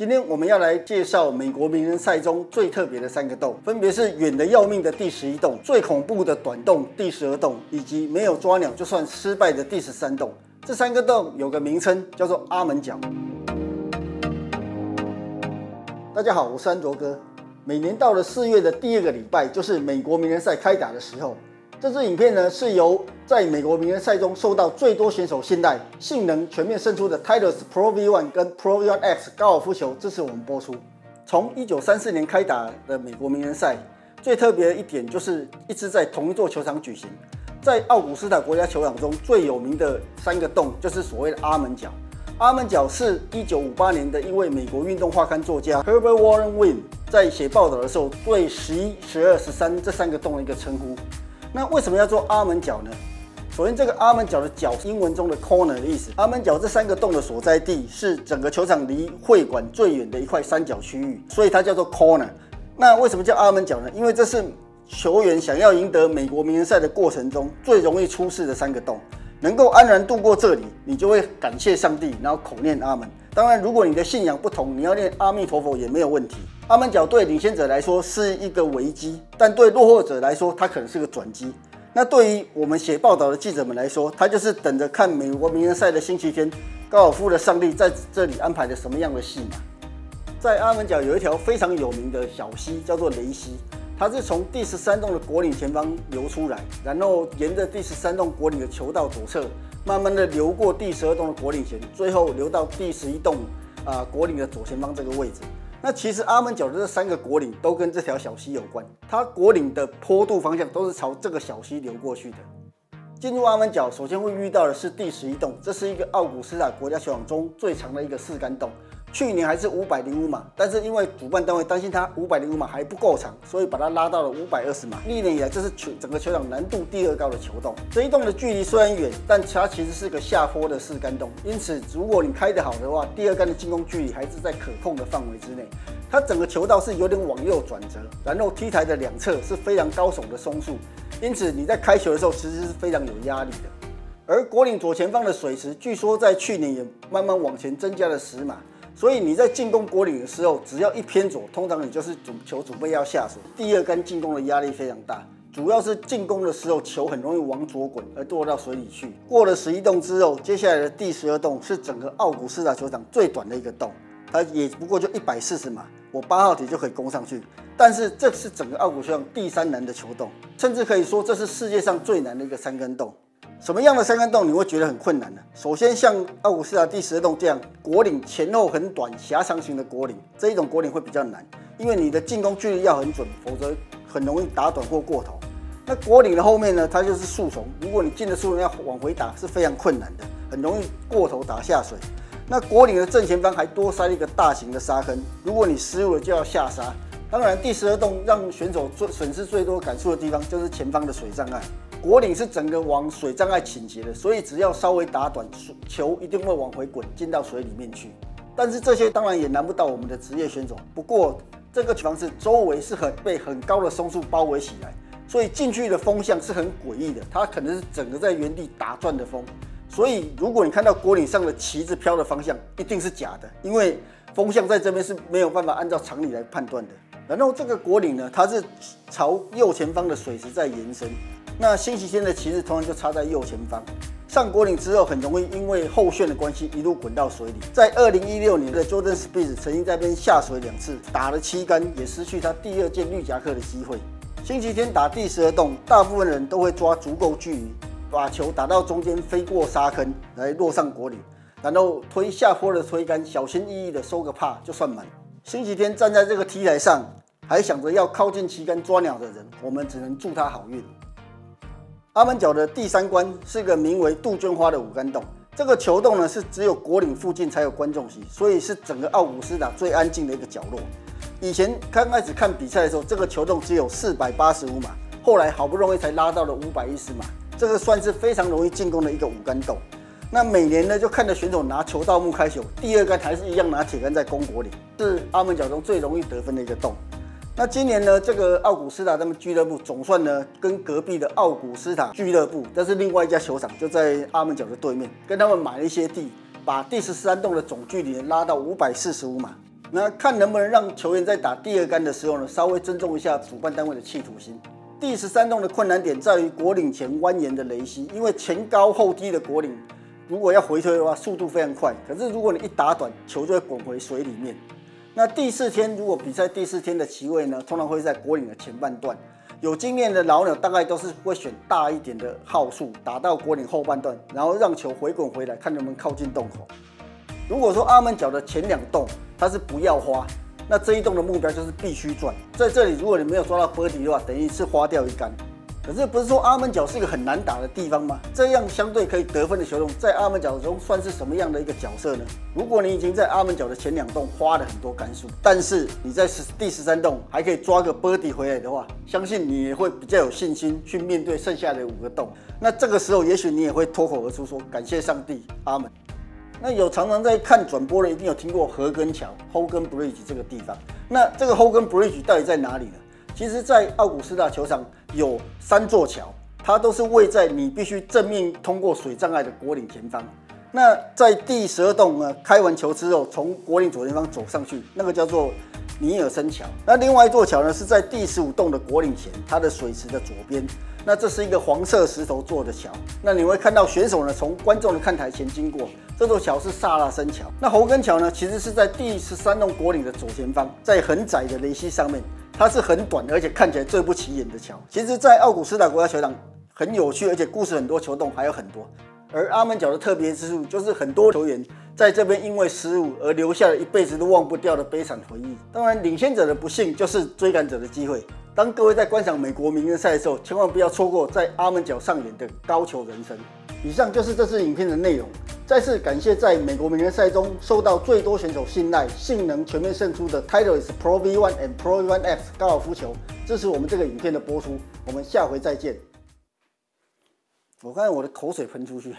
今天我们要来介绍美国名人赛中最特别的三个洞，分别是远得要命的第十一洞、最恐怖的短洞第十二洞，以及没有抓鸟就算失败的第十三洞。这三个洞有个名称叫做阿门角。大家好，我是安卓哥。每年到了四月的第二个礼拜，就是美国名人赛开打的时候。这支影片呢，是由在美国名人赛中受到最多选手信赖、性能全面胜出的 Titleist Pro V1 跟 Pro V1 X 高尔夫球支持我们播出。从一九三四年开打的美国名人赛，最特别的一点就是一直在同一座球场举行。在奥古斯塔国家球场中最有名的三个洞，就是所谓的阿门角。阿门角是一九五八年的一位美国运动画刊作家 Herbert Warren Wind 在写报道的时候对十一、十二、十三这三个洞的一个称呼。那为什么要做阿门角呢？首先，这个阿门角的角，英文中的 corner 的意思。阿门角这三个洞的所在地是整个球场离会馆最远的一块三角区域，所以它叫做 corner。那为什么叫阿门角呢？因为这是球员想要赢得美国名人赛的过程中最容易出事的三个洞。能够安然度过这里，你就会感谢上帝，然后口念阿门。当然，如果你的信仰不同，你要念阿弥陀佛也没有问题。阿门角对领先者来说是一个危机，但对落后者来说，它可能是个转机。那对于我们写报道的记者们来说，他就是等着看美国名人赛的星期天，高尔夫的上帝在这里安排了什么样的戏码。在阿门角有一条非常有名的小溪，叫做雷溪。它是从第十三洞的果岭前方流出来，然后沿着第十三洞果岭的球道左侧，慢慢的流过第十二洞的果岭前，最后流到第十一洞啊果岭的左前方这个位置。那其实阿门角的这三个果岭都跟这条小溪有关，它果岭的坡度方向都是朝这个小溪流过去的。进入阿门角，首先会遇到的是第十一洞，这是一个奥古斯塔国家球场中最长的一个四杆洞。去年还是五百零五码，但是因为主办单位担心它五百零五码还不够长，所以把它拉到了五百二十码。历年以来，这是球整个球场难度第二高的球洞。这一洞的距离虽然远，但它其实是个下坡的四杆洞，因此如果你开得好的话，第二杆的进攻距离还是在可控的范围之内。它整个球道是有点往右转折，然后 T 台的两侧是非常高耸的松树，因此你在开球的时候其实是非常有压力的。而果岭左前方的水池，据说在去年也慢慢往前增加了十码。所以你在进攻果岭的时候，只要一偏左，通常你就是主球准备要下水。第二杆进攻的压力非常大，主要是进攻的时候球很容易往左滚而堕到水里去。过了十一洞之后，接下来的第十二洞是整个奥古斯塔球场最短的一个洞，它也不过就一百四十码，我八号铁就可以攻上去。但是这是整个奥古球场第三难的球洞，甚至可以说这是世界上最难的一个三根洞。什么样的三根洞你会觉得很困难呢？首先，像奥古斯塔第十二洞这样果岭前后很短、狭长型的果岭，这一种果岭会比较难，因为你的进攻距离要很准，否则很容易打短或过头。那果岭的后面呢，它就是树丛，如果你进了树丛要往回打是非常困难的，很容易过头打下水。那果岭的正前方还多塞一个大型的沙坑，如果你失误了就要下沙。当然，第十二洞让选手最损失最多感触的地方就是前方的水障碍。果岭是整个往水障碍倾斜的，所以只要稍微打短，球一定会往回滚，进到水里面去。但是这些当然也难不倒我们的职业选手。不过这个房子周围是很被很高的松树包围起来，所以进去的风向是很诡异的，它可能是整个在原地打转的风。所以如果你看到果岭上的旗子飘的方向，一定是假的，因为风向在这边是没有办法按照常理来判断的。然后这个果岭呢，它是朝右前方的水池在延伸。那星期天的旗子通常就插在右前方。上果岭之后，很容易因为后旋的关系一路滚到水里。在二零一六年的 Jordan Spieth 曾经在边下水两次，打了七杆，也失去他第二件绿夹克的机会。星期天打第十二洞，大部分人都会抓足够距离，把球打到中间，飞过沙坑来落上果岭，然后推下坡的推杆，小心翼翼的收个帕就算满。星期天站在这个 T 台上，还想着要靠近旗杆抓鸟的人，我们只能祝他好运。阿门角的第三关是个名为杜鹃花的五杆洞。这个球洞呢，是只有果岭附近才有观众席，所以是整个奥古斯塔最安静的一个角落。以前刚开始看比赛的时候，这个球洞只有四百八十五码，后来好不容易才拉到了五百一十码。这个算是非常容易进攻的一个五杆洞。那每年呢，就看着选手拿球道木开球，第二杆还是一样拿铁杆在攻果岭，是阿门角中最容易得分的一个洞。那今年呢，这个奥古斯塔他们俱乐部总算呢，跟隔壁的奥古斯塔俱乐部，但是另外一家球场，就在阿门角的对面，跟他们买了一些地，把第十三洞的总距离拉到五百四十五码。那看能不能让球员在打第二杆的时候呢，稍微尊重一下主办单位的企图心。第十三洞的困难点在于果岭前蜿蜒的雷溪，因为前高后低的果岭，如果要回推的话，速度非常快。可是如果你一打短，球就会滚回水里面。那第四天如果比赛第四天的骑位呢，通常会在果岭的前半段。有经验的老鸟大概都是会选大一点的号数，打到果岭后半段，然后让球回滚回来，看能不能靠近洞口。如果说阿门角的前两洞它是不要花，那这一洞的目标就是必须赚。在这里，如果你没有抓到 birdie 的话，等于是花掉一杆。可是不是说阿门角是一个很难打的地方吗？这样相对可以得分的球洞，在阿门角中算是什么样的一个角色呢？如果你已经在阿门角的前两洞花了很多杆数，但是你在十第十三洞还可以抓个 birdie 回来的话，相信你也会比较有信心去面对剩下的五个洞。那这个时候，也许你也会脱口而出说：“感谢上帝，阿门。”那有常常在看转播的，一定有听过河根桥 （Hogan Bridge） 这个地方。那这个 Hogan Bridge 到底在哪里呢？其实，在奥古斯塔球场有三座桥，它都是位在你必须正面通过水障碍的果岭前方。那在第十二洞呢，开完球之后，从果岭左前方走上去，那个叫做尼尔森桥。那另外一座桥呢，是在第十五洞的果岭前，它的水池的左边。那这是一个黄色石头做的桥，那你会看到选手呢从观众的看台前经过。这座桥是萨拉森桥。那侯根桥呢，其实是在第十三洞果岭的左前方，在很窄的雷溪上面，它是很短而且看起来最不起眼的桥。其实，在奥古斯塔国家球场很有趣，而且故事很多，球洞还有很多。而阿门角的特别之处，就是很多球员在这边因为失误而留下了一辈子都忘不掉的悲惨回忆。当然，领先者的不幸就是追赶者的机会。当各位在观赏美国名人赛的时候，千万不要错过在阿门角上演的高球人生。以上就是这次影片的内容。再次感谢在美国名人赛中受到最多选手信赖、性能全面胜出的 Titleist Pro V1 and Pro V1 X 高尔夫球，支持我们这个影片的播出。我们下回再见。我看我的口水喷出去。